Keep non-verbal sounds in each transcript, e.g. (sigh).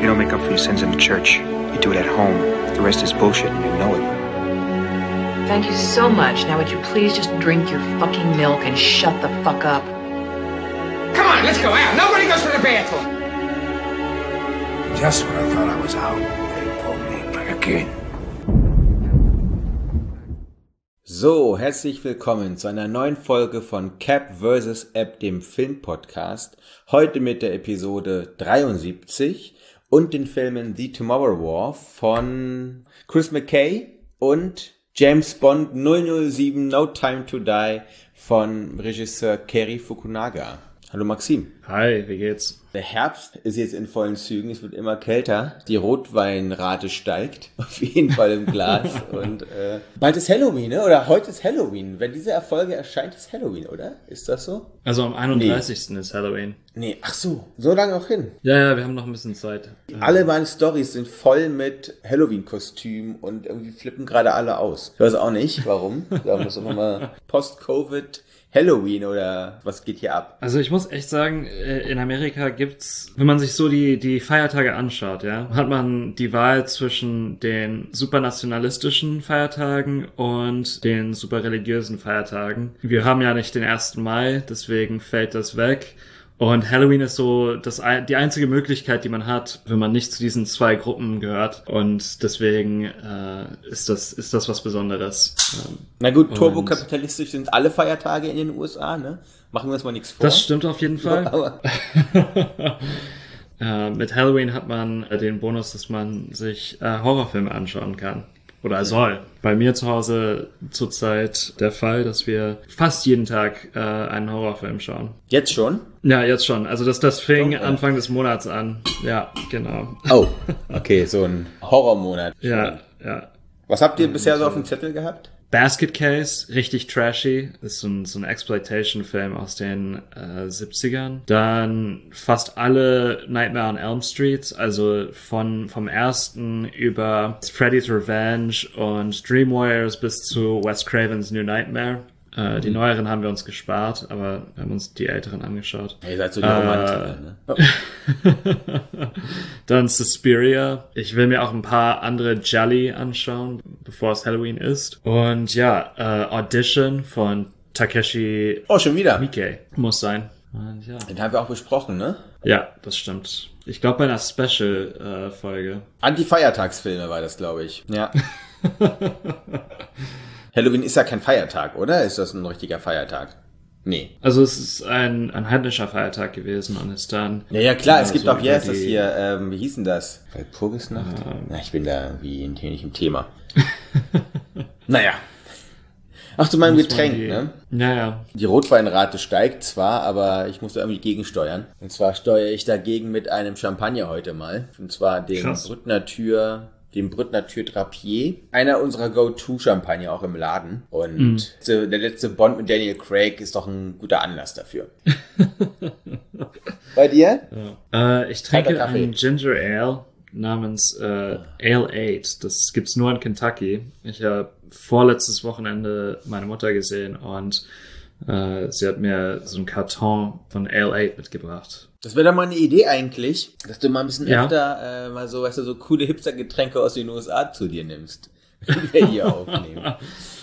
You don't make up for your sins in the church. You do it at home. The rest is bullshit, and you know it. Thank you so much. Now, would you please just drink your fucking milk and shut the fuck up? Come on, let's go out. Nobody goes to the bathroom. Just when I thought I was out, they pulled me back in. So, herzlich willkommen zu einer neuen Folge von Cap vs. App, dem Filmpodcast. Heute mit der Episode 73 und den Filmen The Tomorrow War von Chris McKay und James Bond 007 No Time to Die von Regisseur Kerry Fukunaga. Hallo Maxim. Hi, wie geht's? Der Herbst ist jetzt in vollen Zügen, es wird immer kälter, die Rotweinrate steigt, (laughs) auf jeden Fall im Glas (laughs) und äh, bald ist Halloween, ne? oder heute ist Halloween. Wenn diese Erfolge erscheint, ist Halloween, oder? Ist das so? Also am 31. ist Halloween. Nee, ach so, so lange auch hin. Ja, ja, wir haben noch ein bisschen Zeit. Alle meine Stories sind voll mit Halloween-Kostüm und irgendwie flippen gerade alle aus. Ich weiß auch nicht, warum. Da muss auch nochmal (laughs) Post-Covid Halloween oder was geht hier ab? Also ich muss echt sagen, äh, in Amerika gibt's, wenn man sich so die, die Feiertage anschaut, ja, hat man die Wahl zwischen den supernationalistischen Feiertagen und den super religiösen Feiertagen. Wir haben ja nicht den 1. Mai, deswegen fällt das weg. Und Halloween ist so das, die einzige Möglichkeit, die man hat, wenn man nicht zu diesen zwei Gruppen gehört. Und deswegen äh, ist, das, ist das was Besonderes. Ähm, Na gut, turbokapitalistisch sind alle Feiertage in den USA, ne? Machen wir uns mal nichts vor. Das stimmt auf jeden Fall. (laughs) äh, mit Halloween hat man äh, den Bonus, dass man sich äh, Horrorfilme anschauen kann. Oder soll. Bei mir zu Hause zurzeit der Fall, dass wir fast jeden Tag äh, einen Horrorfilm schauen. Jetzt schon? Ja, jetzt schon. Also das, das fing okay. Anfang des Monats an. Ja, genau. Oh, okay, so ein Horrormonat. Ja, ja. Was habt ihr bisher so auf dem Zettel gehabt? Basket Case, richtig trashy. Ist so ein, so ein Exploitation-Film aus den äh, 70ern. Dann fast alle Nightmare on Elm Streets, also von vom ersten über Freddy's Revenge und Dream Warriors bis zu Wes Cravens New Nightmare. Äh, die neueren haben wir uns gespart, aber wir haben uns die älteren angeschaut. Ihr seid so die Romantiker, ne? Oh. (laughs) Dann Suspiria. Ich will mir auch ein paar andere Jelly anschauen, bevor es Halloween ist. Und ja, äh, Audition von Takeshi Oh, schon wieder. Miike. Muss sein. Und ja. Den haben wir auch besprochen, ne? Ja, das stimmt. Ich glaube bei einer Special-Folge. Äh, Anti-Feiertagsfilme war das, glaube ich. Ja. (laughs) (laughs) Halloween ist ja kein Feiertag, oder? Ist das ein richtiger Feiertag? Nee. Also es ist ein, ein heidnischer Feiertag gewesen und ist dann. Ja, ja klar, es gibt so auch, wie heißt das hier, ähm, wie hieß denn das? Walpurgisnacht? Ähm, Na, ich bin da wie hier nicht im Thema. (laughs) naja. Ach, zu meinem Getränk, die, ne? Ja, ja. Die Rotweinrate steigt zwar, aber ich muss da irgendwie gegensteuern. Und zwar steuere ich dagegen mit einem Champagner heute mal. Und zwar den Brüttner Tür dem Brüttner Tür Drapier. Einer unserer Go-To-Champagner auch im Laden. Und mm. der letzte Bond mit Daniel Craig ist doch ein guter Anlass dafür. Bei dir? Ja. Äh, ich trinke einen Ginger Ale namens äh, Ale 8. Das gibt's nur in Kentucky. Ich habe vorletztes Wochenende meine Mutter gesehen und äh, sie hat mir so einen Karton von Ale 8 mitgebracht. Das wäre doch mal eine Idee eigentlich, dass du mal ein bisschen ja. öfter äh, mal so, weißt du, so coole Hipster-Getränke aus den USA zu dir nimmst. (laughs) Die wir hier aufnehmen.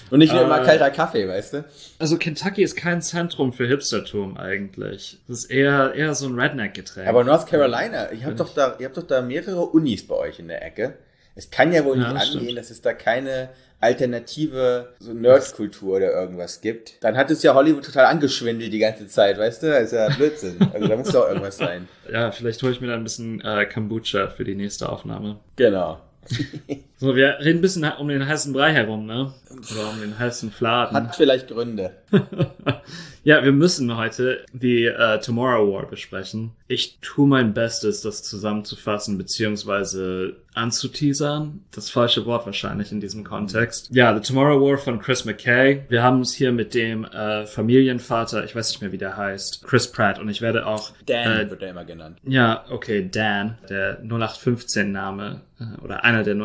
Und nicht nur immer kalter Kaffee, weißt du? Also Kentucky ist kein Zentrum für Hipstertum eigentlich. Das ist eher, eher so ein Redneck-Getränk. Aber North Carolina, ihr habt doch da, ihr habt doch da mehrere Unis bei euch in der Ecke. Es kann ja wohl nicht ja, angehen, stimmt. dass es da keine alternative so Nerdkultur oder irgendwas gibt. Dann hat es ja Hollywood total angeschwindelt die ganze Zeit, weißt du? Das ist ja Blödsinn. (laughs) Also da muss doch irgendwas sein. Ja, vielleicht hole ich mir da ein bisschen äh, Kombucha für die nächste Aufnahme. Genau. (laughs) so, wir reden ein bisschen um den heißen Brei herum, ne? Oder um den heißen Fladen. Hat vielleicht Gründe. (laughs) ja, wir müssen heute die uh, Tomorrow War besprechen. Ich tue mein Bestes, das zusammenzufassen, beziehungsweise anzuteasern. Das falsche Wort wahrscheinlich in diesem Kontext. Ja, The Tomorrow War von Chris McKay. Wir haben es hier mit dem äh, Familienvater, ich weiß nicht mehr, wie der heißt, Chris Pratt. Und ich werde auch... Dan äh, wird er immer genannt. Ja, okay, Dan, der 0815-Name äh, oder einer der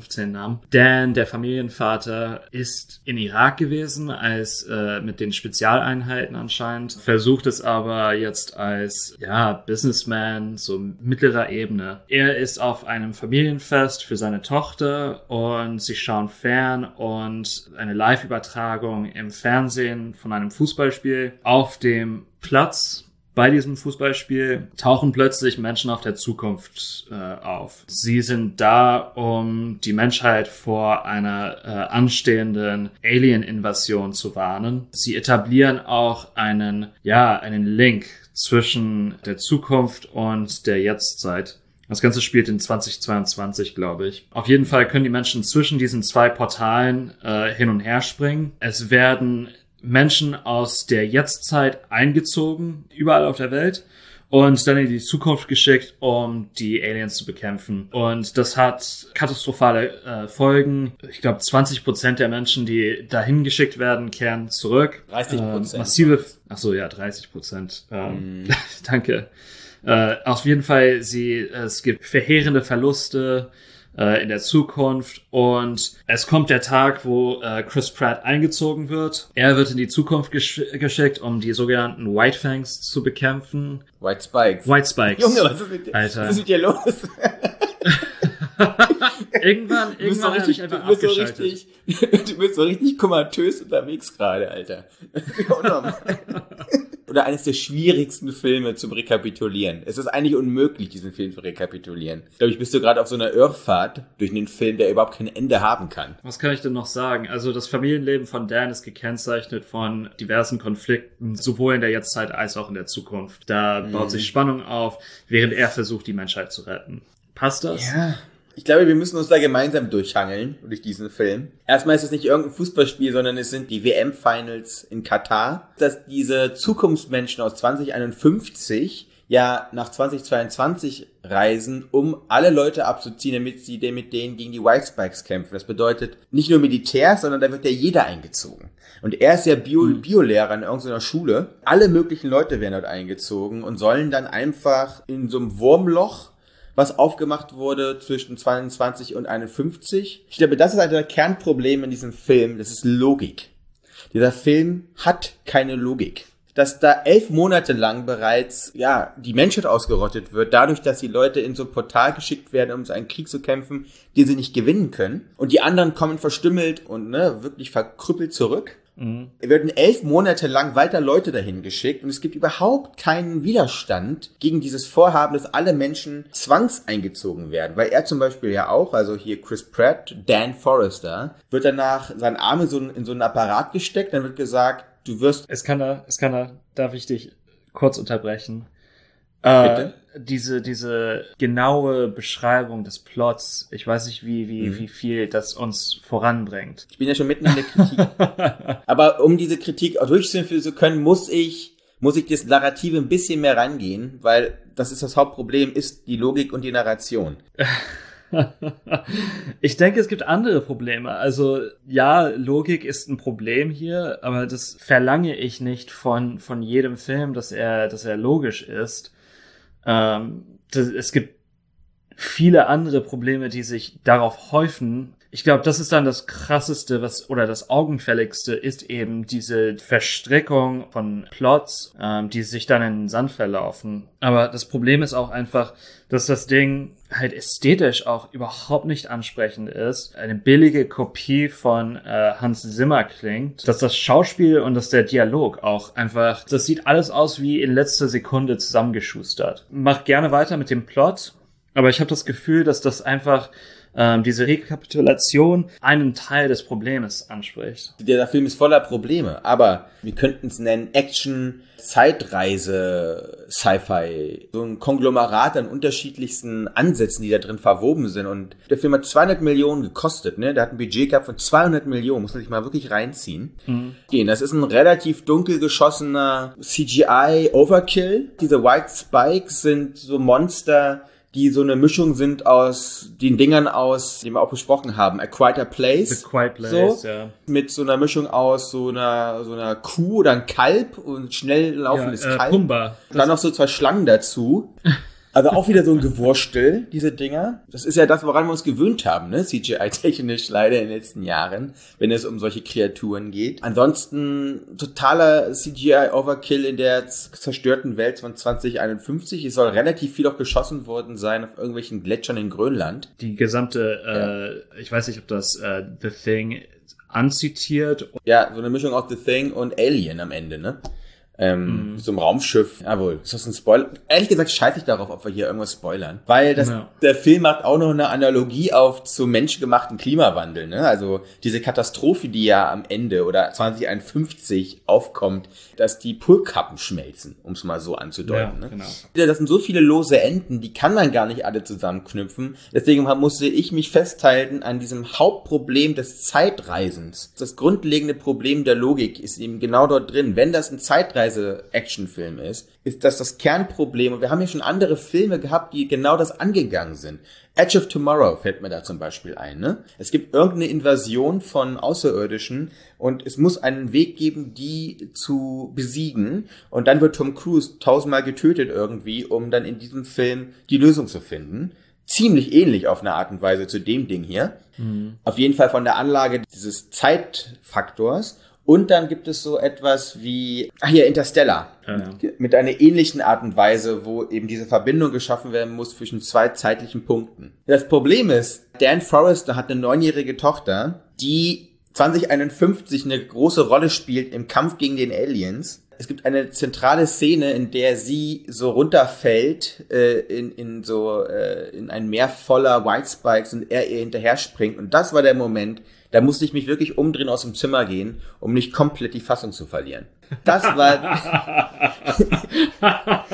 15 nahm. Dan, der Familienvater, ist in Irak gewesen, als äh, mit den Spezialeinheiten anscheinend, versucht es aber jetzt als ja Businessman so mittlerer Ebene. Er ist auf einem Familienfest für seine Tochter und sie schauen fern und eine Live-Übertragung im Fernsehen von einem Fußballspiel auf dem Platz bei diesem Fußballspiel tauchen plötzlich Menschen auf der Zukunft äh, auf. Sie sind da, um die Menschheit vor einer äh, anstehenden Alien-Invasion zu warnen. Sie etablieren auch einen, ja, einen Link zwischen der Zukunft und der Jetztzeit. Das Ganze spielt in 2022, glaube ich. Auf jeden Fall können die Menschen zwischen diesen zwei Portalen äh, hin und her springen. Es werden Menschen aus der Jetztzeit eingezogen, überall auf der Welt und dann in die Zukunft geschickt, um die Aliens zu bekämpfen. Und das hat katastrophale äh, Folgen. Ich glaube, 20 Prozent der Menschen, die dahin geschickt werden, kehren zurück. 30 Prozent. Äh, massive, ach so, ja, 30 Prozent. Ähm, mm. (laughs) danke. Äh, auf jeden Fall, sie, es gibt verheerende Verluste äh, in der Zukunft und es kommt der Tag, wo äh, Chris Pratt eingezogen wird. Er wird in die Zukunft gesch geschickt, um die sogenannten White Fangs zu bekämpfen. White Spikes. White Spikes. Junge, was ist mit dir, Alter. Was ist mit dir los? (laughs) irgendwann, so irgendwann habe richtig, ich einfach du bist so abgeschaltet. richtig, (laughs) du bist so richtig komatös unterwegs gerade, Alter. (laughs) Oder eines der schwierigsten Filme zum Rekapitulieren. Es ist eigentlich unmöglich, diesen Film zu rekapitulieren. Ich glaube, ich bist du gerade auf so einer Irrfahrt durch einen Film, der überhaupt kein Ende haben kann. Was kann ich denn noch sagen? Also das Familienleben von Dan ist gekennzeichnet von diversen Konflikten, sowohl in der Jetztzeit als auch in der Zukunft. Da Mhm. baut sich Spannung auf, während er versucht, die Menschheit zu retten. Passt das? Ja. Ich glaube, wir müssen uns da gemeinsam durchhangeln durch diesen Film. Erstmal ist es nicht irgendein Fußballspiel, sondern es sind die WM-Finals in Katar. Dass diese Zukunftsmenschen aus 2051 ja nach 2022 reisen, um alle Leute abzuziehen, damit sie mit denen gegen die White Spikes kämpfen. Das bedeutet nicht nur Militär, sondern da wird ja jeder eingezogen. Und er ist ja Bio Biolehrer in irgendeiner Schule. Alle möglichen Leute werden dort eingezogen und sollen dann einfach in so einem Wurmloch was aufgemacht wurde zwischen 22 und 51. Ich glaube, das ist halt das Kernproblem in diesem Film. Das ist Logik. Dieser Film hat keine Logik. Dass da elf Monate lang bereits, ja, die Menschheit ausgerottet wird, dadurch, dass die Leute in so ein Portal geschickt werden, um so einen Krieg zu kämpfen, den sie nicht gewinnen können. Und die anderen kommen verstümmelt und, ne, wirklich verkrüppelt zurück. Es werden elf Monate lang weiter Leute dahin geschickt und es gibt überhaupt keinen Widerstand gegen dieses Vorhaben, dass alle Menschen zwangseingezogen werden. Weil er zum Beispiel ja auch, also hier Chris Pratt, Dan Forrester, wird danach sein Arm in so, in so einen Apparat gesteckt, dann wird gesagt, du wirst Es kann er, es kann er, darf ich dich kurz unterbrechen? Äh, diese, diese genaue Beschreibung des Plots, ich weiß nicht, wie, wie, wie viel das uns voranbringt. Ich bin ja schon mitten in der Kritik. (laughs) Aber um diese Kritik auch durchzuführen zu können, muss ich, muss ich das Narrative ein bisschen mehr rangehen, weil das ist das Hauptproblem, ist die Logik und die Narration. (laughs) Ich denke, es gibt andere Probleme. Also ja, Logik ist ein Problem hier, aber das verlange ich nicht von von jedem Film, dass er dass er logisch ist. Ähm, das, es gibt viele andere Probleme, die sich darauf häufen. Ich glaube, das ist dann das krasseste, was oder das augenfälligste ist eben diese Verstrickung von Plots, ähm, die sich dann in den Sand verlaufen. Aber das Problem ist auch einfach, dass das Ding halt ästhetisch auch überhaupt nicht ansprechend ist. Eine billige Kopie von äh, Hans Zimmer klingt. Dass das Schauspiel und dass der Dialog auch einfach, das sieht alles aus wie in letzter Sekunde zusammengeschustert. Mach gerne weiter mit dem Plot, aber ich habe das Gefühl, dass das einfach ähm, diese Rekapitulation einen Teil des Problems anspricht. Der Film ist voller Probleme, aber wir könnten es nennen Action, Zeitreise, Sci-Fi, so ein Konglomerat an unterschiedlichsten Ansätzen, die da drin verwoben sind. Und der Film hat 200 Millionen gekostet, ne? Der hat ein Budget gehabt von 200 Millionen, muss man sich mal wirklich reinziehen. Gehen. Das ist ein relativ dunkel geschossener CGI-Overkill. Diese White Spikes sind so Monster, die so eine Mischung sind aus den Dingern aus, die wir auch besprochen haben, A Quieter Place. The Quiet Place, so, ja. Mit so einer Mischung aus so einer, so einer Kuh oder ein Kalb und schnell laufendes ja, äh, Kalb. Pumba. Und dann noch so zwei Schlangen dazu. (laughs) Also auch wieder so ein Gewurstel, diese Dinger. Das ist ja das, woran wir uns gewöhnt haben, ne? CGI-technisch (laughs) leider in den letzten Jahren, wenn es um solche Kreaturen geht. Ansonsten totaler CGI-Overkill in der zerstörten Welt von 2051. Es soll relativ viel auch geschossen worden sein auf irgendwelchen Gletschern in Grönland. Die gesamte, äh, ich weiß nicht, ob das äh, The Thing anzitiert. Ja, so eine Mischung aus The Thing und Alien am Ende, ne? Ähm, mhm. so einem Raumschiff. Jawohl, ist das ein Spoiler? Ehrlich gesagt scheiße ich darauf, ob wir hier irgendwas spoilern. Weil das, ja. der Film macht auch noch eine Analogie auf zum menschgemachten Klimawandel. Ne? Also diese Katastrophe, die ja am Ende oder 2051 aufkommt, dass die Pulkappen schmelzen, um es mal so anzudeuten. Ja, ne? genau. Das sind so viele lose Enden, die kann man gar nicht alle zusammenknüpfen. Deswegen musste ich mich festhalten an diesem Hauptproblem des Zeitreisens. Das grundlegende Problem der Logik ist eben genau dort drin. Wenn das ein Zeitreisen Zeitreise-Actionfilm ist, ist das das Kernproblem. Und wir haben ja schon andere Filme gehabt, die genau das angegangen sind. Edge of Tomorrow fällt mir da zum Beispiel ein. Ne? Es gibt irgendeine Invasion von Außerirdischen und es muss einen Weg geben, die zu besiegen. Und dann wird Tom Cruise tausendmal getötet irgendwie, um dann in diesem Film die Lösung zu finden ziemlich ähnlich auf eine Art und Weise zu dem Ding hier. Mhm. Auf jeden Fall von der Anlage dieses Zeitfaktors. Und dann gibt es so etwas wie, ach hier, Interstellar. Ja, ja. Mit einer ähnlichen Art und Weise, wo eben diese Verbindung geschaffen werden muss zwischen zwei zeitlichen Punkten. Das Problem ist, Dan Forrester hat eine neunjährige Tochter, die 2051 eine große Rolle spielt im Kampf gegen den Aliens. Es gibt eine zentrale Szene, in der sie so runterfällt äh, in, in so äh, in ein Meer voller White Spikes und er ihr hinterher springt. Und das war der Moment, da musste ich mich wirklich umdrehen aus dem Zimmer gehen, um nicht komplett die Fassung zu verlieren. Das war. (laughs)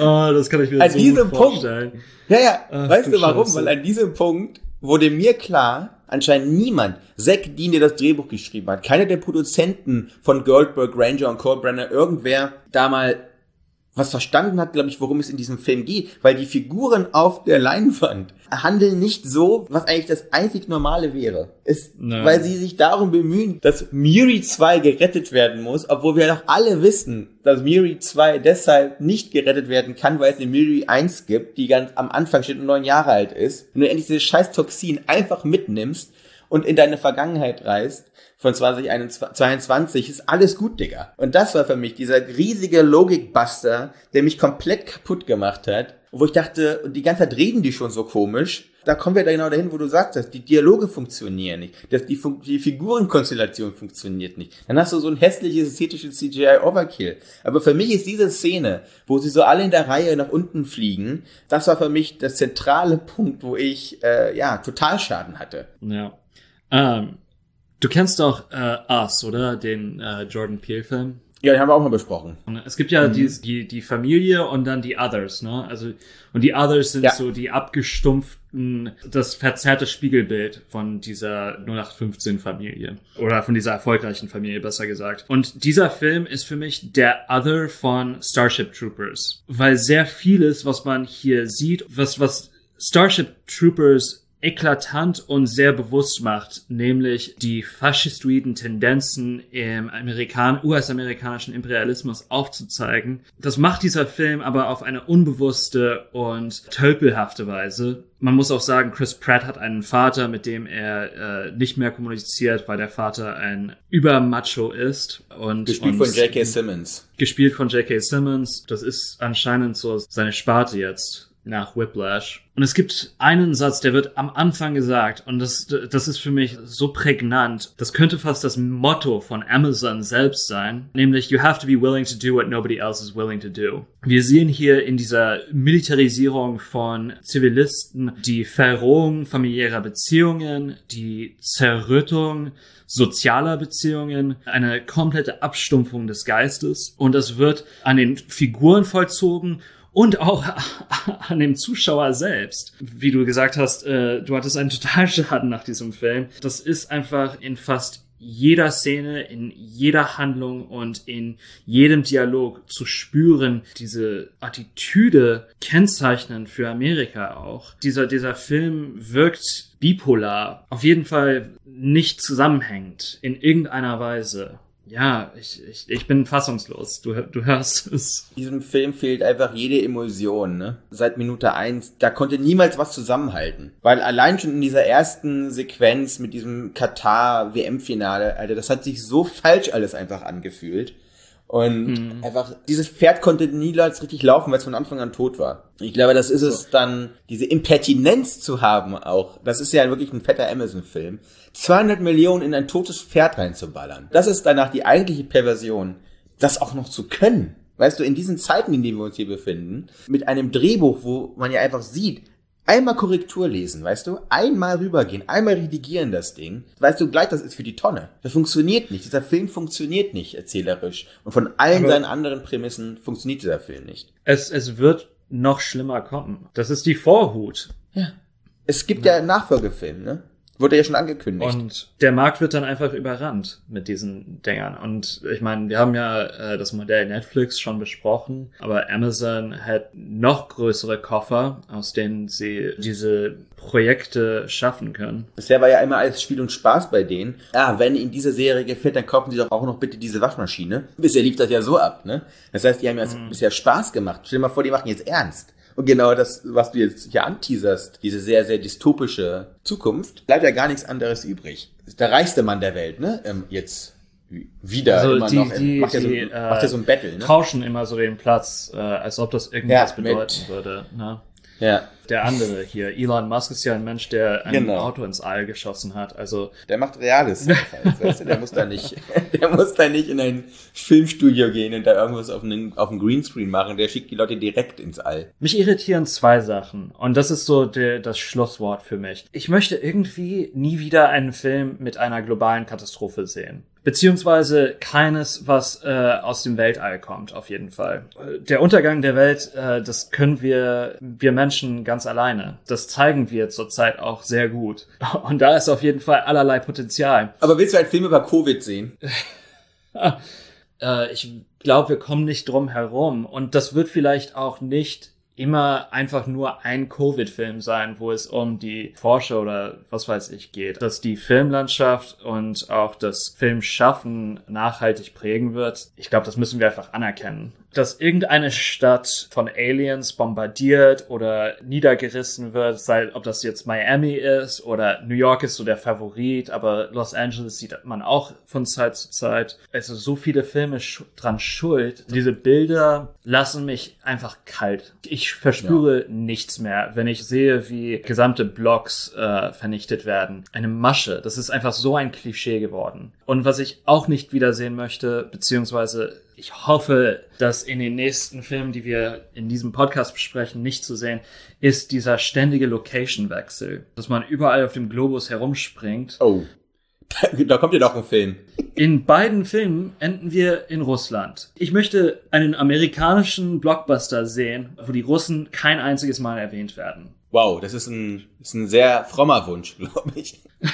oh, das kann ich mir an so diesem gut vorstellen. Punkt, ja, ja, Ach, weißt du warum? Scheiße. Weil an diesem Punkt wurde mir klar, anscheinend niemand, Zack Dean, der das Drehbuch geschrieben hat, keiner der Produzenten von Goldberg, Ranger und Cole Brenner, irgendwer da mal was verstanden hat, glaube ich, worum es in diesem Film geht, weil die Figuren auf der Leinwand handeln nicht so, was eigentlich das einzig Normale wäre. Es, weil sie sich darum bemühen, dass Miri 2 gerettet werden muss, obwohl wir doch alle wissen, dass Miri 2 deshalb nicht gerettet werden kann, weil es eine Miri 1 gibt, die ganz am Anfang steht und neun Jahre alt ist. Wenn du endlich dieses scheiß Toxin einfach mitnimmst und in deine Vergangenheit reist, von 2022 ist alles gut, Digga. Und das war für mich dieser riesige Logikbuster, der mich komplett kaputt gemacht hat. Wo ich dachte, die ganze Zeit reden die schon so komisch. Da kommen wir da genau dahin, wo du sagst, die Dialoge funktionieren nicht. Das, die, die Figurenkonstellation funktioniert nicht. Dann hast du so ein hässliches, ästhetisches CGI-Overkill. Aber für mich ist diese Szene, wo sie so alle in der Reihe nach unten fliegen, das war für mich der zentrale Punkt, wo ich, äh, ja, Totalschaden hatte. Ja. Ähm, Du kennst doch äh, Us, oder? Den äh, Jordan Peele-Film. Ja, den haben wir auch mal besprochen. Es gibt ja mhm. die, die, die Familie und dann die Others, ne? Also, und die Others sind ja. so die abgestumpften, das verzerrte Spiegelbild von dieser 0815-Familie. Oder von dieser erfolgreichen Familie, besser gesagt. Und dieser Film ist für mich der Other von Starship Troopers. Weil sehr vieles, was man hier sieht, was, was Starship Troopers eklatant und sehr bewusst macht, nämlich die faschistoiden Tendenzen im Amerikan US-amerikanischen Imperialismus aufzuzeigen. Das macht dieser Film aber auf eine unbewusste und tölpelhafte Weise. Man muss auch sagen, Chris Pratt hat einen Vater, mit dem er äh, nicht mehr kommuniziert, weil der Vater ein Übermacho ist. Und, gespielt und von J.K. Simmons. Gespielt von J.K. Simmons. Das ist anscheinend so seine Sparte jetzt nach Whiplash. Und es gibt einen Satz, der wird am Anfang gesagt, und das, das ist für mich so prägnant. Das könnte fast das Motto von Amazon selbst sein, nämlich You have to be willing to do what nobody else is willing to do. Wir sehen hier in dieser Militarisierung von Zivilisten die Verrohung familiärer Beziehungen, die Zerrüttung sozialer Beziehungen, eine komplette Abstumpfung des Geistes und das wird an den Figuren vollzogen und auch (laughs) an dem Zuschauer selbst. Wie du gesagt hast, äh, du hattest einen (laughs) Totalschaden nach diesem Film. Das ist einfach in fast jeder Szene, in jeder Handlung und in jedem Dialog zu spüren, diese Attitüde kennzeichnend für Amerika auch. Dieser, dieser Film wirkt bipolar, auf jeden Fall nicht zusammenhängend in irgendeiner Weise ja, ich, ich, ich bin fassungslos. Du, du hörst es. Diesem Film fehlt einfach jede Emulsion, ne? Seit Minute eins, da konnte niemals was zusammenhalten. Weil allein schon in dieser ersten Sequenz mit diesem Katar-WM-Finale, Alter, das hat sich so falsch alles einfach angefühlt. Und mhm. einfach, dieses Pferd konnte niemals richtig laufen, weil es von Anfang an tot war. Ich glaube, das ist so. es dann, diese Impertinenz zu haben auch. Das ist ja wirklich ein fetter Amazon-Film. 200 Millionen in ein totes Pferd reinzuballern. Das ist danach die eigentliche Perversion. Das auch noch zu können. Weißt du, in diesen Zeiten, in denen wir uns hier befinden, mit einem Drehbuch, wo man ja einfach sieht, einmal Korrektur lesen, weißt du? Einmal rübergehen, einmal redigieren das Ding. Weißt du gleich, das ist für die Tonne. Das funktioniert nicht. Dieser Film funktioniert nicht erzählerisch. Und von allen Aber seinen anderen Prämissen funktioniert dieser Film nicht. Es, es wird noch schlimmer kommen. Das ist die Vorhut. Ja. Es gibt ja, ja einen Nachfolgefilm, ne? Wurde ja schon angekündigt. Und der Markt wird dann einfach überrannt mit diesen Dingern. Und ich meine, wir haben ja äh, das Modell Netflix schon besprochen, aber Amazon hat noch größere Koffer, aus denen sie diese Projekte schaffen können. Bisher war ja immer alles Spiel und Spaß bei denen. Ja, wenn ihnen diese Serie gefällt, dann kaufen sie doch auch noch bitte diese Waschmaschine. Bisher lief das ja so ab, ne? Das heißt, die haben ja mhm. bisher Spaß gemacht. Stell dir mal vor, die machen jetzt ernst. Und genau das, was du jetzt hier anteaserst, diese sehr, sehr dystopische Zukunft, bleibt ja gar nichts anderes übrig. Der reichste Mann der Welt, ne? Ähm, jetzt wieder also immer die, noch. Die, macht, ja so, macht ja so ein Battle, ne? Tauschen immer so den Platz, äh, als ob das irgendwas ja, bedeuten würde. Ne? Ja. Der andere hier, Elon Musk ist ja ein Mensch, der ein genau. Auto ins All geschossen hat. Also der macht Reales. (laughs) weißt du? Der muss da nicht, der muss da nicht in ein Filmstudio gehen und da irgendwas auf einen, auf einen Greenscreen machen. Der schickt die Leute direkt ins All. Mich irritieren zwei Sachen und das ist so der, das Schlusswort für mich. Ich möchte irgendwie nie wieder einen Film mit einer globalen Katastrophe sehen. Beziehungsweise keines, was äh, aus dem Weltall kommt, auf jeden Fall. Der Untergang der Welt, äh, das können wir, wir Menschen ganz alleine. Das zeigen wir zurzeit auch sehr gut. (laughs) Und da ist auf jeden Fall allerlei Potenzial. Aber willst du einen Film über Covid sehen? (laughs) äh, ich glaube, wir kommen nicht drum herum. Und das wird vielleicht auch nicht immer einfach nur ein Covid-Film sein, wo es um die Forscher oder was weiß ich geht. Dass die Filmlandschaft und auch das Filmschaffen nachhaltig prägen wird, ich glaube, das müssen wir einfach anerkennen dass irgendeine Stadt von Aliens bombardiert oder niedergerissen wird, sei ob das jetzt Miami ist oder New York ist so der Favorit, aber Los Angeles sieht man auch von Zeit zu Zeit. Also so viele Filme sch dran schuld. Diese Bilder lassen mich einfach kalt. Ich verspüre ja. nichts mehr, wenn ich sehe, wie gesamte Blocks äh, vernichtet werden. Eine Masche. Das ist einfach so ein Klischee geworden. Und was ich auch nicht wiedersehen möchte, beziehungsweise ich hoffe, dass in den nächsten Filmen, die wir in diesem Podcast besprechen, nicht zu sehen, ist dieser ständige Location-Wechsel. Dass man überall auf dem Globus herumspringt. Oh. (laughs) Da kommt ja doch ein Film. In beiden Filmen enden wir in Russland. Ich möchte einen amerikanischen Blockbuster sehen, wo die Russen kein einziges Mal erwähnt werden. Wow, das ist ein, ist ein sehr frommer Wunsch, (laughs) glaube ich. (laughs)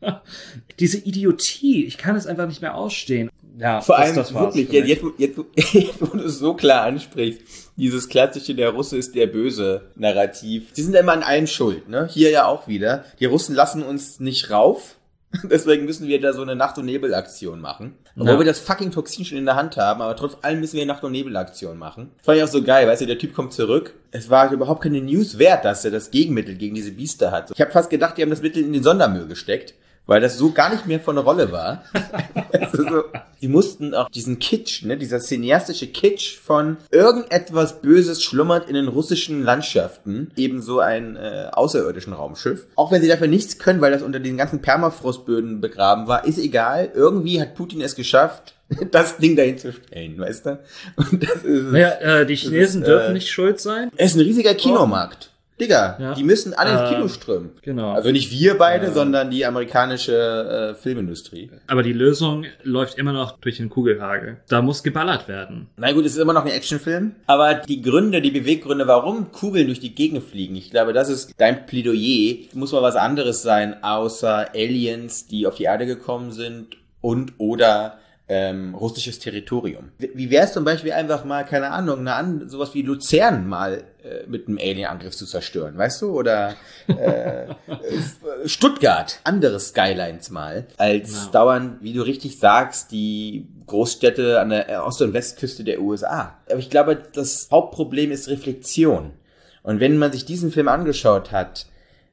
(laughs) Diese Idiotie, ich kann es einfach nicht mehr ausstehen. Ja, vor allem das wirklich, jetzt, jetzt, (laughs) jetzt, wo du es so klar ansprichst, dieses klassische, der Russe ist der böse Narrativ. Die sind immer an allem schuld, ne? Hier ja auch wieder. Die Russen lassen uns nicht rauf. (laughs) Deswegen müssen wir da so eine Nacht- und Nebelaktion machen. Obwohl ja. wir das fucking Toxin schon in der Hand haben, aber trotz allem müssen wir eine Nacht- und Nebelaktion machen. Fand ich auch so geil, weißt du, der Typ kommt zurück. Es war überhaupt keine News wert, dass er das Gegenmittel gegen diese Biester hat. Ich habe fast gedacht, die haben das Mittel in den Sondermüll gesteckt weil das so gar nicht mehr von der Rolle war. (laughs) also so, die mussten auch diesen Kitsch, ne, dieser cineastische Kitsch von irgendetwas Böses schlummert in den russischen Landschaften, ebenso ein äh, außerirdischen Raumschiff. Auch wenn sie dafür nichts können, weil das unter den ganzen Permafrostböden begraben war, ist egal. Irgendwie hat Putin es geschafft, (laughs) das Ding dahin zu stellen, weißt du? Und das ist, naja, äh, die Chinesen ist, dürfen äh, nicht schuld sein. Es ist ein riesiger Kinomarkt. Digga, ja. die müssen alle ins Kino ähm, strömen. Genau. Also nicht wir beide, äh, sondern die amerikanische äh, Filmindustrie. Aber die Lösung läuft immer noch durch den Kugelhagel. Da muss geballert werden. Na gut, es ist immer noch ein Actionfilm. Aber die Gründe, die Beweggründe, warum Kugeln durch die Gegend fliegen, ich glaube, das ist dein Plädoyer. Muss mal was anderes sein, außer Aliens, die auf die Erde gekommen sind und oder ähm, russisches Territorium. Wie- wäre es zum Beispiel einfach mal, keine Ahnung, eine, an- sowas wie Luzern mal äh, mit einem Alien-Angriff zu zerstören, weißt du? Oder äh, (laughs) äh, Stuttgart, andere Skylines mal, als Ja. dauernd, wie du richtig sagst, die Großstädte an der Ost- und Westküste der USA. Aber ich glaube, das Hauptproblem ist Reflexion. Und wenn man sich diesen Film angeschaut hat,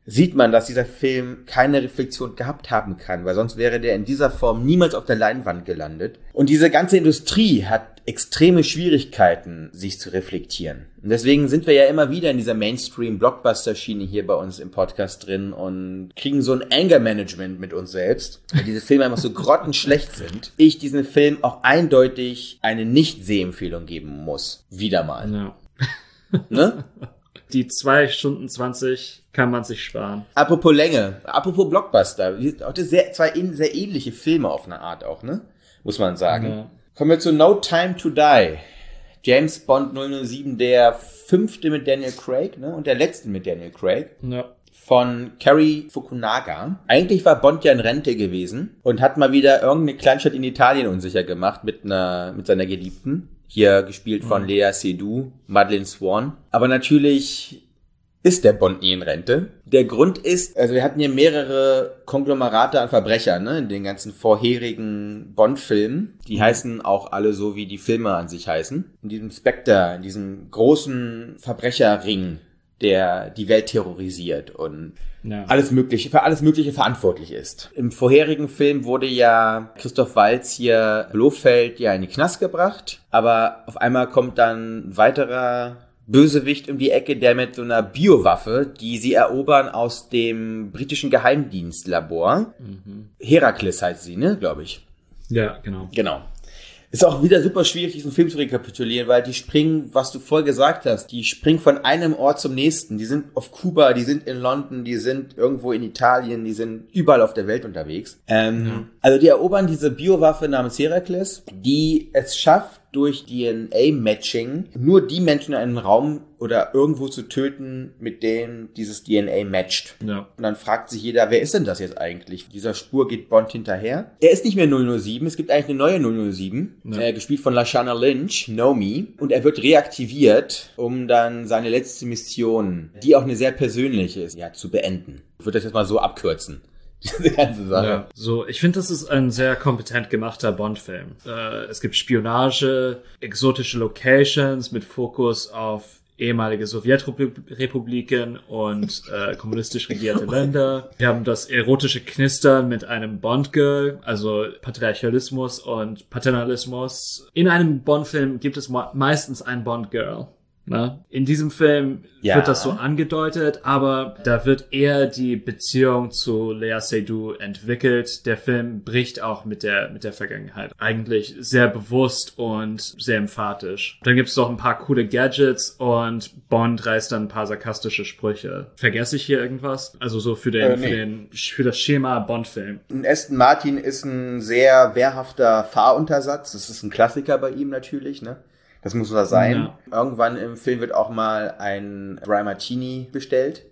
sieht man, dass dieser Film keine Reflexion gehabt haben kann, weil sonst wäre der in dieser Form niemals auf der Leinwand gelandet. Und diese ganze Industrie hat extreme Schwierigkeiten, sich zu reflektieren. Und deswegen sind wir ja immer wieder in dieser Mainstream-Blockbuster-Schiene hier bei uns im Podcast drin und kriegen so ein Anger-Management mit uns selbst, weil diese Filme einfach so grottenschlecht sind. Ich diesen Film auch eindeutig eine Nicht-Sehempfehlung geben muss. Wieder mal. Ja. Ne? Die zwei Stunden 20 kann man sich sparen. Apropos Länge, apropos Blockbuster, das sehr, zwei sehr ähnliche Filme auf eine Art auch, ne? Muss man sagen. Ja. Kommen wir zu No Time to Die. James Bond 007, der fünfte mit Daniel Craig, ne? Und der letzte mit Daniel Craig. Ja. Von Cary Fukunaga. Eigentlich war Bond ja in Rente gewesen und hat mal wieder irgendeine Kleinstadt in Italien unsicher gemacht mit einer, mit seiner Geliebten. Hier gespielt von Lea Seydoux, Madeleine Swan. Aber natürlich ist der Bond nie in Rente. Der Grund ist, also wir hatten hier mehrere Konglomerate an Verbrechern, ne, in den ganzen vorherigen Bond-Filmen. Die heißen auch alle so, wie die Filme an sich heißen. In diesem Spectre, in diesem großen Verbrecherring, der die Welt terrorisiert und Ja. alles Mögliche, für alles Mögliche verantwortlich ist. Im vorherigen Film wurde ja Christoph Walz hier Blofeld ja in die Knast gebracht, aber auf einmal kommt dann ein weiterer Bösewicht um die Ecke, der mit so einer Biowaffe, die sie erobern aus dem britischen Geheimdienstlabor. Herakles heißt sie, ne, glaube ich. ja, genau. Genau. Ist auch wieder super schwierig, diesen Film zu rekapitulieren, weil die springen, was du voll gesagt hast, die springen von einem Ort zum nächsten. Die sind auf Kuba, die sind in London, die sind irgendwo in Italien, die sind überall auf der Welt unterwegs. Ähm, Also die erobern diese Biowaffe namens Herakles, die es schafft, durch DNA-Matching nur die Menschen in einem Raum oder irgendwo zu töten, mit denen dieses DNA matcht. Ja. Und dann fragt sich jeder, wer ist denn das jetzt eigentlich? Dieser Spur geht Bond hinterher. Er ist nicht mehr 007, es gibt eigentlich eine neue 007, Ja. äh, gespielt von Lashana Lynch, Nomi. Und er wird reaktiviert, um dann seine letzte Mission, die auch eine sehr persönliche ist, ja, zu beenden. Ich würde das jetzt mal so abkürzen. (laughs) Diese ganze Sache. Ja, so, ich finde, das ist ein sehr kompetent gemachter Bond-Film. Äh, es gibt Spionage, exotische Locations mit Fokus auf ehemalige Sowjetrepubliken und äh, kommunistisch regierte (laughs) Länder. Wir haben das erotische Knistern mit einem Bond-Girl, also Patriarchalismus und Paternalismus. In einem Bond-Film gibt es me- meistens ein Bond-Girl. Ne? In diesem Film Ja. wird das so angedeutet, aber da wird eher die Beziehung zu Lea Seydoux entwickelt. Der Film bricht auch mit der, mit der Vergangenheit. Eigentlich sehr bewusst und sehr emphatisch. Dann gibt's noch ein paar coole Gadgets und Bond reißt dann ein paar sarkastische Sprüche. Vergesse ich hier irgendwas? Also so für den, Äh, nee. für den, für das Schema Bond-Film. Ein Aston Martin ist ein sehr wehrhafter Fahruntersatz. Das ist ein Klassiker bei ihm natürlich, ne? Das muss da sein. Ja. Irgendwann im Film wird auch mal ein Dry Martini bestellt.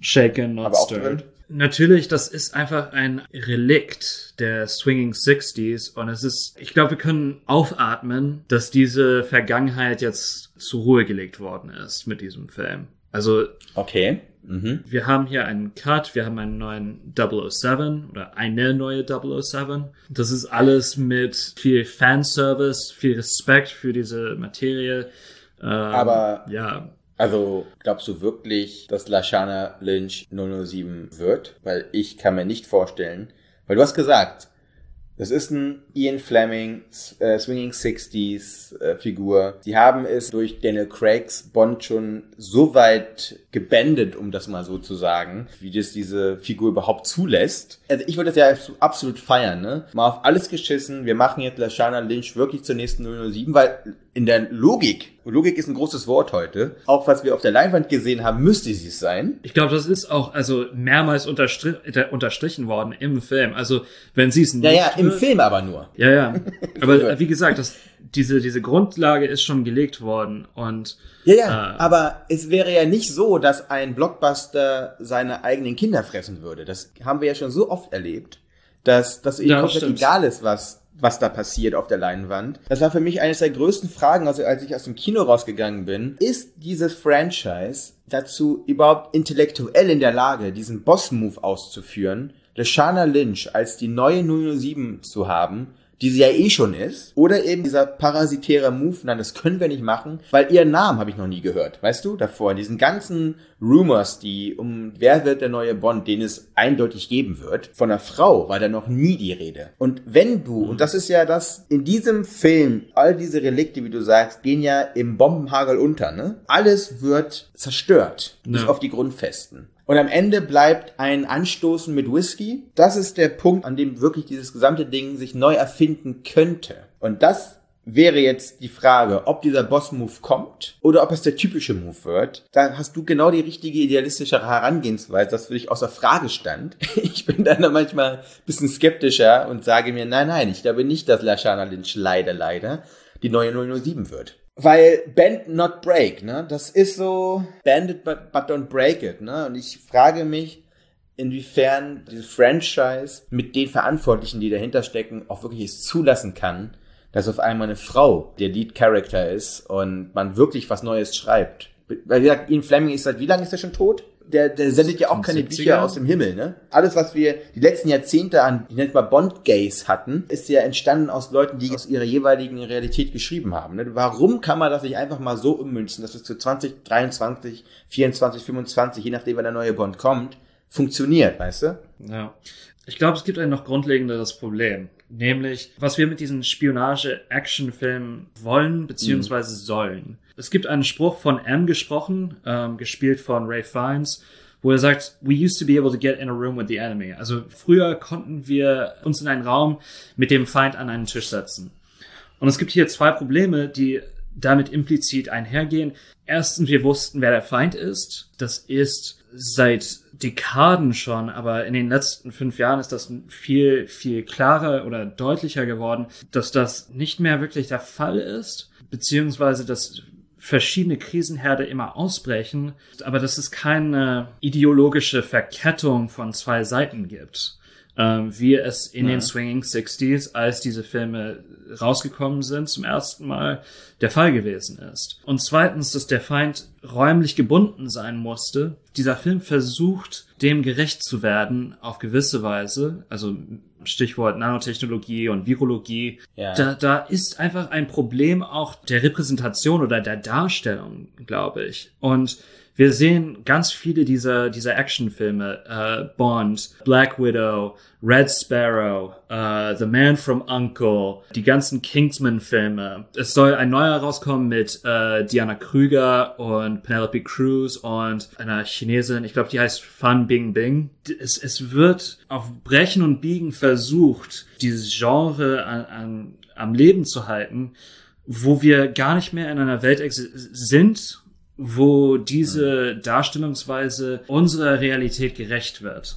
Shaken, not stirred. Natürlich, das ist einfach ein Relikt der Swinging 60s und es ist, ich glaube, wir können aufatmen, dass diese Vergangenheit jetzt zur Ruhe gelegt worden ist mit diesem Film. Also, Okay. Mhm. wir haben hier einen Cut, wir haben einen neuen 007 oder eine neue 007. Das ist alles mit viel Fanservice, viel Respekt für diese Materie. Ähm, Aber- ja, Also glaubst du wirklich, dass Lashana Lynch 007 wird? Weil ich kann mir nicht vorstellen, weil du hast gesagt, das ist ein Ian Fleming äh, Swinging 60s äh, Figur. Die haben es durch Daniel Craigs Bond schon so weit gebändet, um das mal so zu sagen, wie das diese Figur überhaupt zulässt. Also ich würde das ja absolut feiern, ne? Mal auf alles geschissen. Wir machen jetzt Lashana Lynch wirklich zur nächsten 007, weil in der Logik, Logik ist ein großes Wort heute, auch was wir auf der Leinwand gesehen haben, müsste sie es sein. Ich glaube, das ist auch also mehrmals unterstri äh, unterstrichen worden im Film. Also wenn sie es nicht Ja, ja, im wird- Film aber nur. Ja, ja. (laughs) Aber äh, wie gesagt, das, diese diese Grundlage ist schon gelegt worden und Ja, ja, Ah. aber es wäre ja nicht so, dass ein Blockbuster seine eigenen Kinder fressen würde. Das haben wir ja schon so oft erlebt, dass das ihnen Ja, komplett stimmt. egal ist, was was da passiert auf der Leinwand. Das war für mich eines der größten Fragen, also als ich aus dem Kino rausgegangen bin. Ist dieses Franchise dazu überhaupt intellektuell in der Lage, diesen Boss-Move auszuführen, Lashana Lynch als die neue 007 zu haben, die sie ja eh schon ist, oder eben dieser parasitäre Move, nein, das können wir nicht machen, weil ihren Namen habe ich noch nie gehört, weißt du, davor, diesen ganzen Rumors, die um wer wird der neue Bond, den es eindeutig geben wird, von einer Frau war da noch nie die Rede. Und wenn du, und das ist ja das, in diesem Film, all diese Relikte, wie du sagst, gehen ja im Bombenhagel unter, ne? Alles wird zerstört, bis Ja. auf die Grundfesten. Und am Ende bleibt ein Anstoßen mit Whisky. Das ist der Punkt, an dem wirklich dieses gesamte Ding sich neu erfinden könnte. Und das wäre jetzt die Frage, ob dieser Boss-Move kommt oder ob es der typische Move wird. Da hast du genau die richtige idealistische Herangehensweise, das für dich außer Frage stand. (laughs) Ich bin dann manchmal ein bisschen skeptischer und sage mir, nein, nein, ich glaube nicht, dass Lashana Lynch leider, leider die neue 007 wird. Weil Bend not break, ne? Das ist so bend it but, but don't break it, ne? Und ich frage mich, inwiefern dieses Franchise mit den Verantwortlichen, die dahinter stecken, auch wirklich es zulassen kann, dass auf einmal eine Frau der Lead Character ist und man wirklich was Neues schreibt. Weil wie gesagt, Ian Fleming ist seit wie lange ist er schon tot? Der, der sendet ja auch keine 70er? Bücher aus dem Himmel, ne? Alles, was wir die letzten Jahrzehnte an, ich nenne es mal Bond-Gays hatten, ist ja entstanden aus Leuten, die aus ihrer jeweiligen Realität geschrieben haben. Ne? Warum kann man das nicht einfach mal so ummünzen, dass es zu 2023, 24, 25, je nachdem, wann der neue Bond kommt, funktioniert, weißt du? Ja. Ich glaube, es gibt ein noch grundlegenderes Problem. Nämlich, was wir mit diesen Spionage-Action-Filmen wollen bzw. sollen. Es gibt einen Spruch von M gesprochen, ähm, gespielt von Ray Fiennes, wo er sagt, we used to be able to get in a room with the enemy. Also früher konnten wir uns in einen Raum mit dem Feind an einen Tisch setzen. Und es gibt hier zwei Probleme, die damit implizit einhergehen. Erstens, wir wussten, wer der Feind ist. Das ist seit Dekaden schon, aber in den letzten fünf Jahren ist das viel, viel klarer oder deutlicher geworden, dass das nicht mehr wirklich der Fall ist, beziehungsweise dass verschiedene Krisenherde immer ausbrechen, aber dass es keine ideologische Verkettung von zwei Seiten gibt ähm, wie es in den Swinging Sixties, als diese Filme rausgekommen sind, zum ersten Mal der Fall gewesen ist. Und zweitens, dass der Feind räumlich gebunden sein musste. Dieser Film versucht, dem gerecht zu werden, auf gewisse Weise, also Stichwort Nanotechnologie und Virologie. Ja. Da, da ist einfach ein Problem auch der Repräsentation oder der Darstellung, glaube ich. Und wir sehen ganz viele dieser, dieser Actionfilme, äh, Bond, Black Widow, Red Sparrow, äh, The Man from Uncle, die ganzen Kingsman-Filme. Es soll ein neuer rauskommen mit äh, Diana Krüger und Penelope Cruz und einer Chinesin, ich glaube, die heißt Fan Bingbing. Es, es wird auf Brechen und Biegen versucht, dieses Genre an, an, am Leben zu halten, wo wir gar nicht mehr in einer Welt sind, wo diese Darstellungsweise unserer Realität gerecht wird.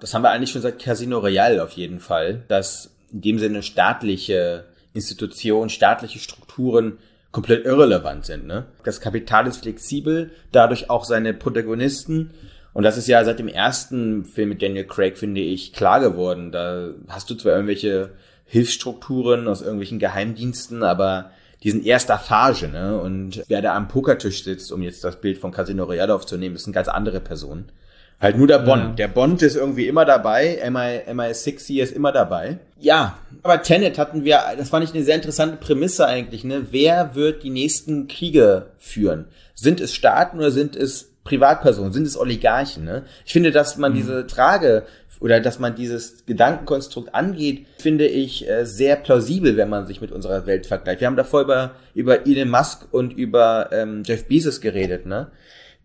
Das haben wir eigentlich schon seit Casino Royale auf jeden Fall, dass in dem Sinne staatliche Institutionen, staatliche Strukturen komplett irrelevant sind. Ne? Das Kapital ist flexibel, dadurch auch seine Protagonisten. Und das ist ja seit dem ersten Film mit Daniel Craig, finde ich, klar geworden. Da hast du zwar irgendwelche Hilfsstrukturen aus irgendwelchen Geheimdiensten, aber die sind erster Phase, ne? Und wer da am Pokertisch sitzt, um jetzt das Bild von Casino Royale aufzunehmen, ist eine ganz andere Person. Halt nur der Bond. Ja. Der Bond ist irgendwie immer dabei. MI, MI6 hier ist immer dabei. Ja, aber Tenet hatten wir, das fand ich eine sehr interessante Prämisse eigentlich, ne? Wer wird die nächsten Kriege führen? Sind es Staaten oder sind es Privatpersonen? Sind es Oligarchen, ne? Ich finde, dass man diese Frage oder dass man dieses Gedankenkonstrukt angeht, finde ich äh, sehr plausibel, wenn man sich mit unserer Welt vergleicht. Wir haben davor über, über Elon Musk und über ähm, Jeff Bezos geredet, ne?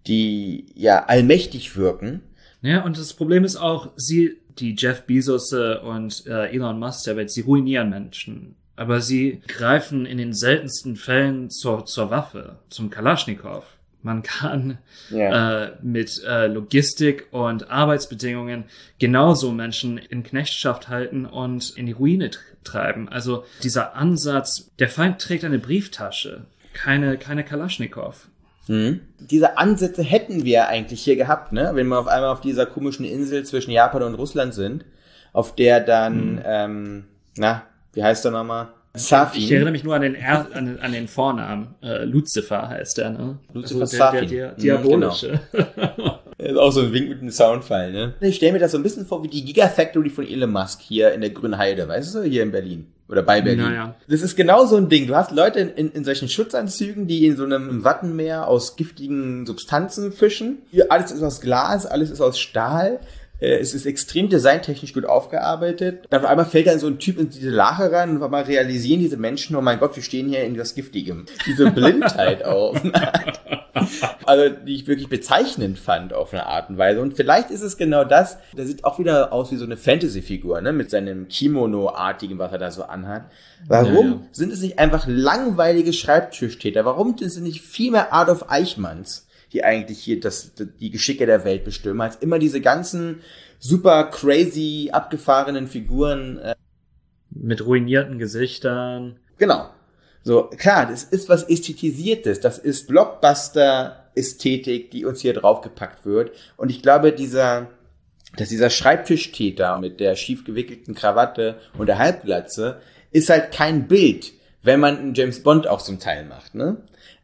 Die ja allmächtig wirken. Ja, und das Problem ist auch, sie, die Jeff Bezos äh, und äh, Elon Musk der Welt, sie ruinieren Menschen. Aber sie greifen in den seltensten Fällen zur, zur Waffe, zum Kalaschnikow. Man kann Ja. äh, mit äh, Logistik und Arbeitsbedingungen genauso Menschen in Knechtschaft halten und in die Ruine tr- treiben. Also dieser Ansatz, der Feind trägt eine Brieftasche, keine, keine Kalaschnikow. Mhm. Diese Ansätze hätten wir eigentlich hier gehabt, ne? Wenn wir auf einmal auf dieser komischen Insel zwischen Japan und Russland sind, auf der dann, ähm, na, Wie heißt er nochmal? Safin. Ich erinnere mich nur an den, er an, an den Vornamen. Äh, Lucifer heißt der, ne? Lucifer also der, der, Safin. (laughs) der Mhm, Diabolische. Das ist auch so ein Wink mit dem Soundfall, ne? Ich stelle mir das so ein bisschen vor wie die Gigafactory von Elon Musk hier in der Grünen Heide, weißt du, hier in Berlin. Oder bei Berlin. Naja. Das ist genau so ein Ding. Du hast Leute in, in solchen Schutzanzügen, die in so einem Wattenmeer aus giftigen Substanzen fischen. Hier alles ist aus Glas, alles ist aus Stahl. Äh, Es ist extrem designtechnisch gut aufgearbeitet. Dann auf einmal fällt dann so ein Typ in diese Lache rein und auf einmal realisieren diese Menschen, oh mein Gott, wir stehen hier in was Giftigem. Diese Blindheit (laughs) auch. also die ich wirklich bezeichnend fand auf eine Art und Weise. Und vielleicht ist es genau das. Der sieht auch wieder aus wie so eine Fantasy-Figur, ne? Mit seinem Kimono-artigen, was er da so anhat. Warum Ja, ja. sind es nicht einfach langweilige Schreibtischtäter? Warum sind es nicht viel mehr Adolf Eichmanns, die eigentlich hier das, die Geschicke der Welt bestimmen, als immer diese ganzen super crazy abgefahrenen Figuren äh, Mit ruinierten Gesichtern. Genau. So, klar, das ist was Ästhetisiertes. Das ist Blockbuster-Ästhetik, die uns hier draufgepackt wird. Und ich glaube, dieser, dass dieser Schreibtischtäter mit der schief gewickelten Krawatte und der Halbglatze ist halt kein Bild, wenn man einen James Bond auch zum Teil macht, ne?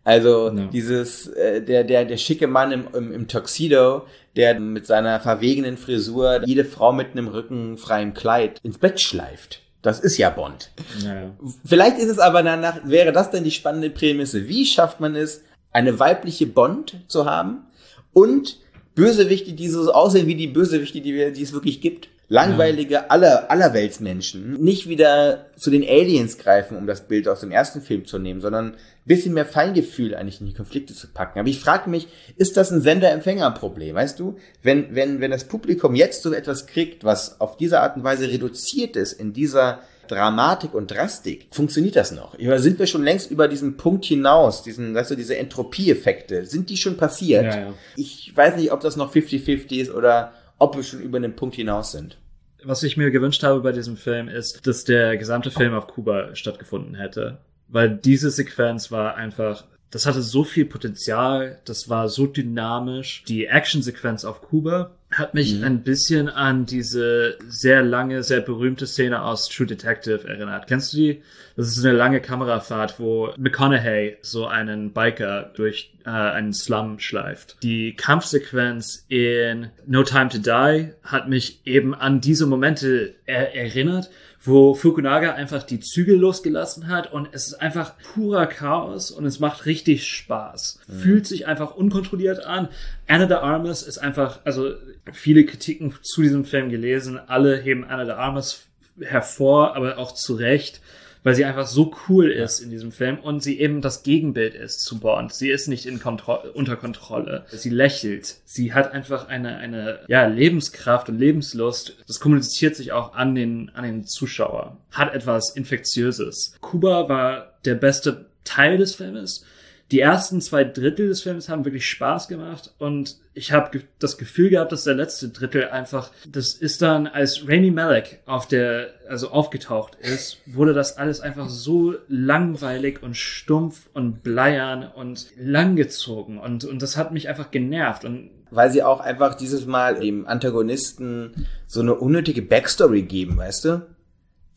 Also Ja. dieses, äh, der, der, der schicke Mann im, im, im Tuxedo, der mit seiner verwegenen Frisur jede Frau mit einem rückenfreien Kleid ins Bett schleift. Das ist ja Bond. Naja. Vielleicht ist es aber danach, wäre das denn die spannende Prämisse. Wie schafft man es, eine weibliche Bond zu haben und Bösewichte, die so aussehen wie die Bösewichte, die, wir, die es wirklich gibt? Langweilige aller, allerweltsmenschen. Nicht wieder zu den Aliens greifen, um das Bild aus dem ersten Film zu nehmen, sondern ein bisschen mehr Feingefühl eigentlich in die Konflikte zu packen. Aber ich frage mich, ist das ein Sender-Empfänger-Problem? Weißt du, wenn, wenn, wenn das Publikum jetzt so etwas kriegt, was auf diese Art und Weise reduziert ist in dieser Dramatik und Drastik, funktioniert das noch? Oder sind wir schon längst über diesen Punkt hinaus, diesen, weißt du, diese Entropie-Effekte, sind die schon passiert? Ja, ja. Ich weiß nicht, ob das noch 50-50 ist oder ob wir schon über den Punkt hinaus sind. Was ich mir gewünscht habe bei diesem Film ist, dass der gesamte Film auf Kuba stattgefunden hätte. Weil diese Sequenz war einfach, das hatte so viel Potenzial, das war so dynamisch. Die Actionsequenz auf Kuba hat mich ein bisschen an diese sehr lange, sehr berühmte Szene aus True Detective erinnert. Kennst du die? Das ist eine lange Kamerafahrt, wo McConaughey so einen Biker durch äh, einen Slum schleift. Die Kampfsequenz in No Time to Die hat mich eben an diese Momente er erinnert, wo Fukunaga einfach die Zügel losgelassen hat und es ist einfach purer Chaos und es macht richtig Spaß. Fühlt sich einfach unkontrolliert an. Anna de Armas ist einfach, also viele Kritiken zu diesem Film gelesen, alle heben Anna de Armas hervor, aber auch zu Recht, weil sie einfach so cool ist in diesem Film und sie eben das Gegenbild ist zu Bond. Sie ist nicht in Kontro unter Kontrolle. Sie lächelt. Sie hat einfach eine, eine, ja, Lebenskraft und Lebenslust. Das kommuniziert sich auch an den, an den Zuschauer. Hat etwas Infektiöses. Kuba war der beste Teil des Filmes. Die ersten zwei Drittel des Films haben wirklich Spaß gemacht und ich habe ge das Gefühl gehabt, dass der letzte Drittel einfach, das ist dann, als Rami Malek auf der, also aufgetaucht ist, wurde das alles einfach so langweilig und stumpf und bleiern und langgezogen und, und das hat mich einfach genervt und Weil sie auch einfach dieses Mal dem Antagonisten so eine unnötige Backstory geben, weißt du?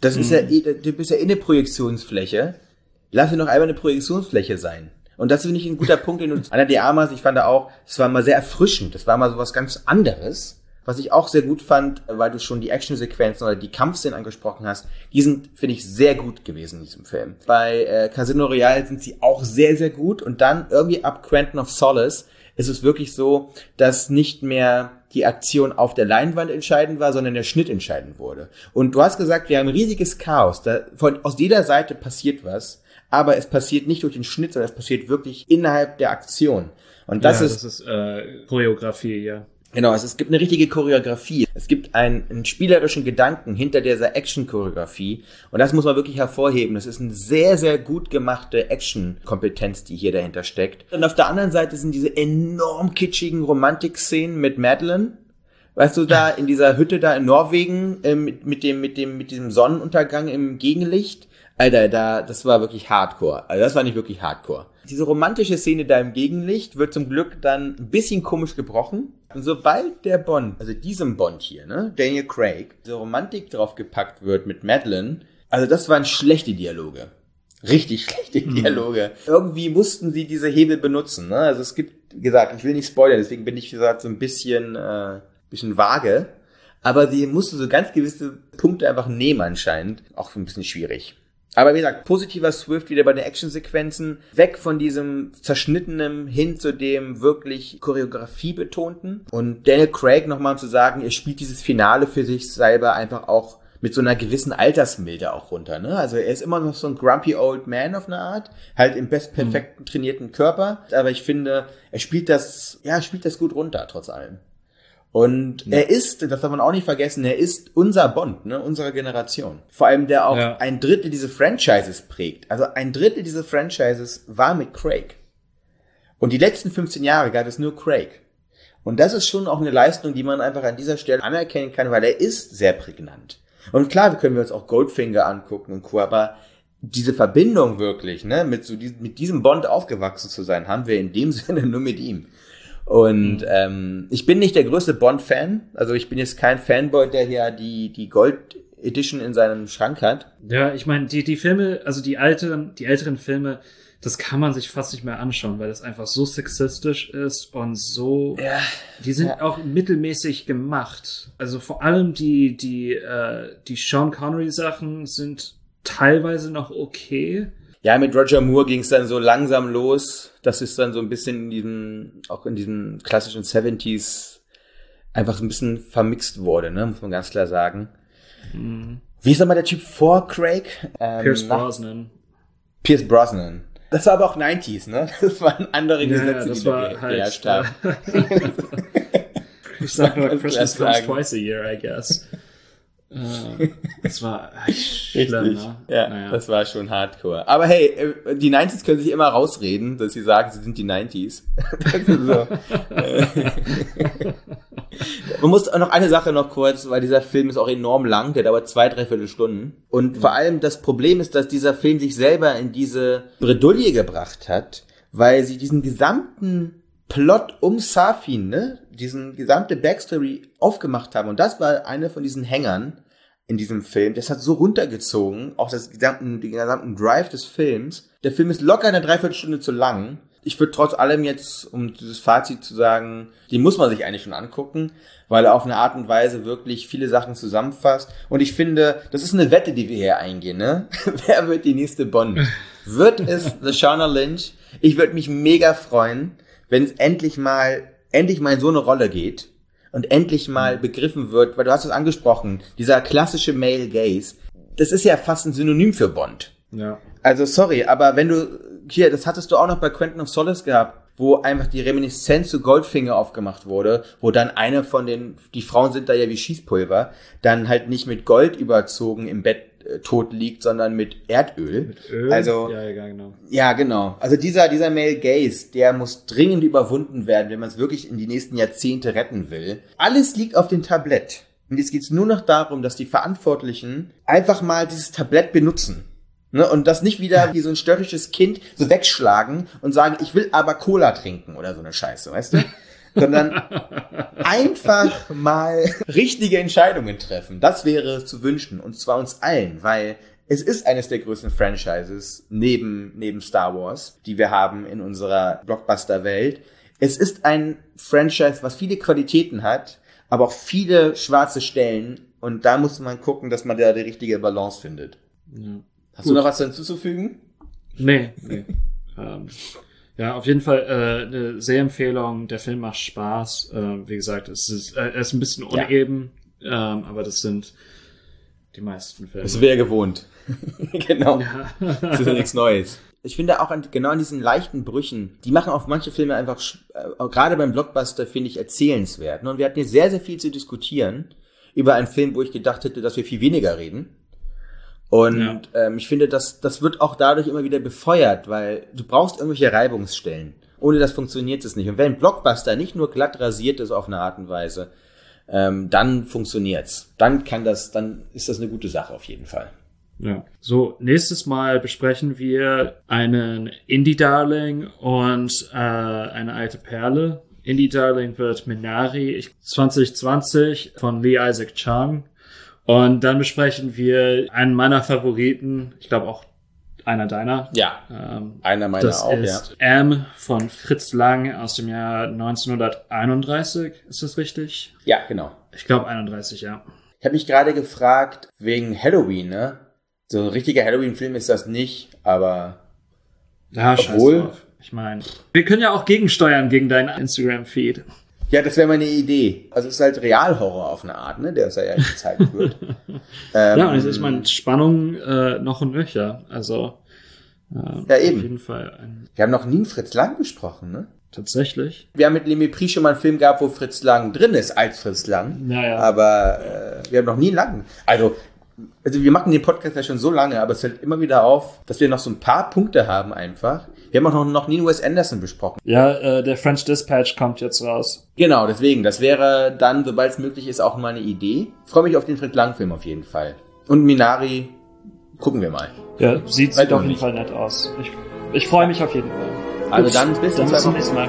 Das ist ja, eh- du bist ja eh eine Projektionsfläche. Lass ihn doch einmal eine Projektionsfläche sein. Und das finde ich ein guter Punkt, den du, Anna de Armas, ich fand da auch, das war mal sehr erfrischend. Das war mal so was ganz anderes. Was ich auch sehr gut fand, weil du schon die Actionsequenzen oder die Kampfszenen angesprochen hast, die sind, finde ich, sehr gut gewesen in diesem Film. Bei äh, Casino Royale sind sie auch sehr, sehr gut. Und dann irgendwie ab Quantum of Solace ist es wirklich so, dass nicht mehr die Aktion auf der Leinwand entscheidend war, sondern der Schnitt entscheidend wurde. Und du hast gesagt, wir haben ein riesiges Chaos. Da, von, aus jeder Seite passiert was, aber es passiert nicht durch den Schnitt, sondern es passiert wirklich innerhalb der Aktion. Und das ja, ist das ist äh, Choreografie, ja. Genau, es, es gibt eine richtige Choreografie. Es gibt einen, einen spielerischen Gedanken hinter dieser Action-Choreografie. Und das muss man wirklich hervorheben. Das ist eine sehr, sehr gut gemachte Action-Kompetenz, die hier dahinter steckt. Und auf der anderen Seite sind diese enorm kitschigen Romantik-Szenen mit Madeline. Weißt du, da in dieser Hütte da in Norwegen, äh, mit, mit dem, mit dem, mit diesem Sonnenuntergang im Gegenlicht. Alter, da, das war wirklich Hardcore. Also das war nicht wirklich Hardcore. Diese romantische Szene da im Gegenlicht wird zum Glück dann ein bisschen komisch gebrochen. Und sobald der Bond, also diesem Bond hier, ne, Daniel Craig, diese Romantik draufgepackt wird mit Madeline, Also das waren schlechte Dialoge. Richtig schlechte Dialoge. Irgendwie mussten sie diese Hebel benutzen. Ne? Also es gibt, wie gesagt, ich will nicht spoilern, deswegen bin ich, wie gesagt, so ein bisschen, äh, bisschen vage. Aber sie mussten so ganz gewisse Punkte einfach nehmen anscheinend. Auch ein bisschen schwierig. Aber wie gesagt, positiver Swift wieder bei den Actionsequenzen. Weg von diesem zerschnittenen hin zu dem wirklich Choreografie betonten. Und Daniel Craig nochmal zu sagen, er spielt dieses Finale für sich selber einfach auch mit so einer gewissen Altersmilde auch runter. Ne? Also er ist immer noch so ein grumpy old man auf eine Art, halt im bestperfekten trainierten Körper. Aber ich finde, er spielt das, ja, er spielt das gut runter, trotz allem. Und ja. er ist, das darf man auch nicht vergessen, er ist unser Bond, ne, unserer Generation. Vor allem, der auch ja. ein Drittel diese Franchises prägt. Also ein Drittel dieser Franchises war mit Craig. Und die letzten 15 Jahre gab es nur Craig. Und das ist schon auch eine Leistung, die man einfach an dieser Stelle anerkennen kann, weil er ist sehr prägnant. Und klar, wir können wir uns auch Goldfinger angucken und Co., aber diese Verbindung wirklich, ne, mit so diesem, mit diesem Bond aufgewachsen zu sein, haben wir in dem (laughs) Sinne nur mit ihm. Und mhm. ähm, ich bin nicht der größte Bond-Fan. Also ich bin jetzt kein Fanboy, der hier die, die Gold Edition in seinem Schrank hat. Ja, ich meine, die, die Filme, also die älteren, die älteren Filme, das kann man sich fast nicht mehr anschauen, weil das einfach so sexistisch ist und so. Ja, die sind ja. auch mittelmäßig gemacht. Also vor allem die, die, äh, die Sean Connery Sachen sind teilweise noch okay. Ja, mit Roger Moore ging es dann so langsam los. Das ist dann so ein bisschen in diesem, auch in diesem klassischen 70s einfach ein bisschen vermixt wurde, ne? muss man ganz klar sagen. Mhm. Wie ist nochmal der Typ vor Craig? Ähm, Pierce Brosnan. Pierce Brosnan. Das war aber auch 90s, ne? Das waren andere Gesetze, ja, die da halt, geherrscht haben. (laughs) ich sag nur, Christmas comes twice a year, I guess. Äh, das war (laughs) schlimm, ne? Ja, naja. das war schon hardcore. Aber hey, äh, die 90s können sich immer rausreden, dass sie sagen, sie sind die 90s. (laughs) so. (laughs) Man muss auch noch eine Sache noch kurz, weil dieser Film ist auch enorm lang, der dauert zwei, dreiviertel Stunden. Und mhm. vor allem das Problem ist, dass dieser Film sich selber in diese Bredouille gebracht hat, weil sie diesen gesamten Plot um Safin, ne, diesen gesamte Backstory aufgemacht haben. Und das war eine von diesen Hängern in diesem Film. Das hat so runtergezogen, auch das gesamten, den gesamten Drive des Films. Der Film ist locker eine Dreiviertelstunde zu lang. Ich würde trotz allem jetzt, um dieses Fazit zu sagen, den muss man sich eigentlich schon angucken, weil er auf eine Art und Weise wirklich viele Sachen zusammenfasst. Und ich finde, das ist eine Wette, die wir hier eingehen, ne? (laughs) Wer wird die nächste Bond? Wird es (laughs) The Shauna Lynch? Ich würde mich mega freuen wenn es endlich mal, endlich mal in so eine Rolle geht und endlich mal mhm. begriffen wird, weil du hast es angesprochen, dieser klassische Male Gaze, das ist ja fast ein Synonym für Bond. Ja. Also sorry, aber wenn du, hier, das hattest du auch noch bei Quentin of Solace gehabt, wo einfach die Reminiszenz zu Goldfinger aufgemacht wurde, wo dann eine von den, die Frauen sind da ja wie Schießpulver, dann halt nicht mit Gold überzogen im Bett tot liegt, sondern mit Erdöl. Mit Öl? Also, ja, ja, genau. Ja, genau. Also dieser, dieser Male Gaze, der muss dringend überwunden werden, wenn man es wirklich in die nächsten Jahrzehnte retten will. Alles liegt auf dem Tablett. Und jetzt geht's nur noch darum, dass die Verantwortlichen einfach mal dieses Tablett benutzen. Ne, und das nicht wieder wie so ein störrisches Kind so wegschlagen und sagen, ich will aber Cola trinken oder so eine Scheiße, weißt du? Sondern (laughs) einfach mal richtige Entscheidungen treffen. Das wäre zu wünschen und zwar uns allen, weil es ist eines der größten Franchises neben, neben Star Wars, die wir haben in unserer Blockbuster-Welt. Es ist ein Franchise, was viele Qualitäten hat, aber auch viele schwarze Stellen und da muss man gucken, dass man da die richtige Balance findet. Ja. Hast Gut. du noch was hinzuzufügen? Nee, nee. ähm, ja, auf jeden Fall äh, eine Sehempfehlung. Der Film macht Spaß. Äh, wie gesagt, es ist, äh, er ist ein bisschen uneben, ja. ähm, aber das sind die meisten Filme. Das wäre gewohnt. (laughs) genau. Ja. das ist ja nichts Neues. Ich finde auch an, genau an diesen leichten Brüchen, die machen auch manche Filme einfach, äh, gerade beim Blockbuster, finde ich, erzählenswert. Und wir hatten hier sehr, sehr viel zu diskutieren über einen Film, wo ich gedacht hätte, dass wir viel weniger reden. Und ja. ähm, ich finde, das, das wird auch dadurch immer wieder befeuert, weil du brauchst irgendwelche Reibungsstellen. Ohne das funktioniert es nicht. Und wenn Blockbuster nicht nur glatt rasiert ist auf eine Art und Weise, ähm, dann funktioniert's. Dann kann das, dann ist das eine gute Sache auf jeden Fall. Ja. So, nächstes Mal besprechen wir einen Indie-Darling und äh, eine alte Perle. Indie-Darling wird Minari 2020 von Lee Isaac Chung Und dann besprechen wir einen meiner Favoriten, ich glaube auch einer deiner. Ja, Ähm, einer meiner das auch, ja. ist M von Fritz Lang aus dem Jahr 1931. Ist das richtig? Ja, genau. Ich glaube 31, ja. Ich habe mich gerade gefragt, wegen Halloween, ne? So ein richtiger Halloween-Film ist das nicht, aber Ja, scheiß Obwohl- drauf. Ich meine, wir können ja auch gegensteuern gegen deinen Instagram-Feed. Ja, das wäre meine Idee. Also es ist halt Realhorror auf eine Art, ne? Der ist ja gezeigt wird. ähm, (laughs) Ja, und es ist meine Spannung äh, noch und nöcher. Also äh, Ja, auf eben. jeden Fall ein, Wir haben noch nie einen Fritz Lang besprochen, ne? tatsächlich. Wir haben mit Lemmy Pri schon mal einen Film gehabt, wo Fritz Lang drin ist, als Fritz Lang. Ja, ja. Aber äh, wir haben noch nie einen langen. Also, also wir machen den Podcast ja schon so lange, aber es fällt immer wieder auf, dass wir noch so ein paar Punkte haben einfach. Wir haben auch noch, noch nie Wes Anderson besprochen. Ja, äh, der French Dispatch kommt jetzt raus. Genau, deswegen, das wäre dann, sobald es möglich ist, auch mal eine Idee. Ich freue mich auf den Fritz Lang-Film auf jeden Fall. Und Minari, gucken wir mal. Ja, sieht, sieht auf jeden. Fall nett aus. Ich, ich freue mich auf jeden Fall. Also Gut, dann bis dann zum nächsten Mal.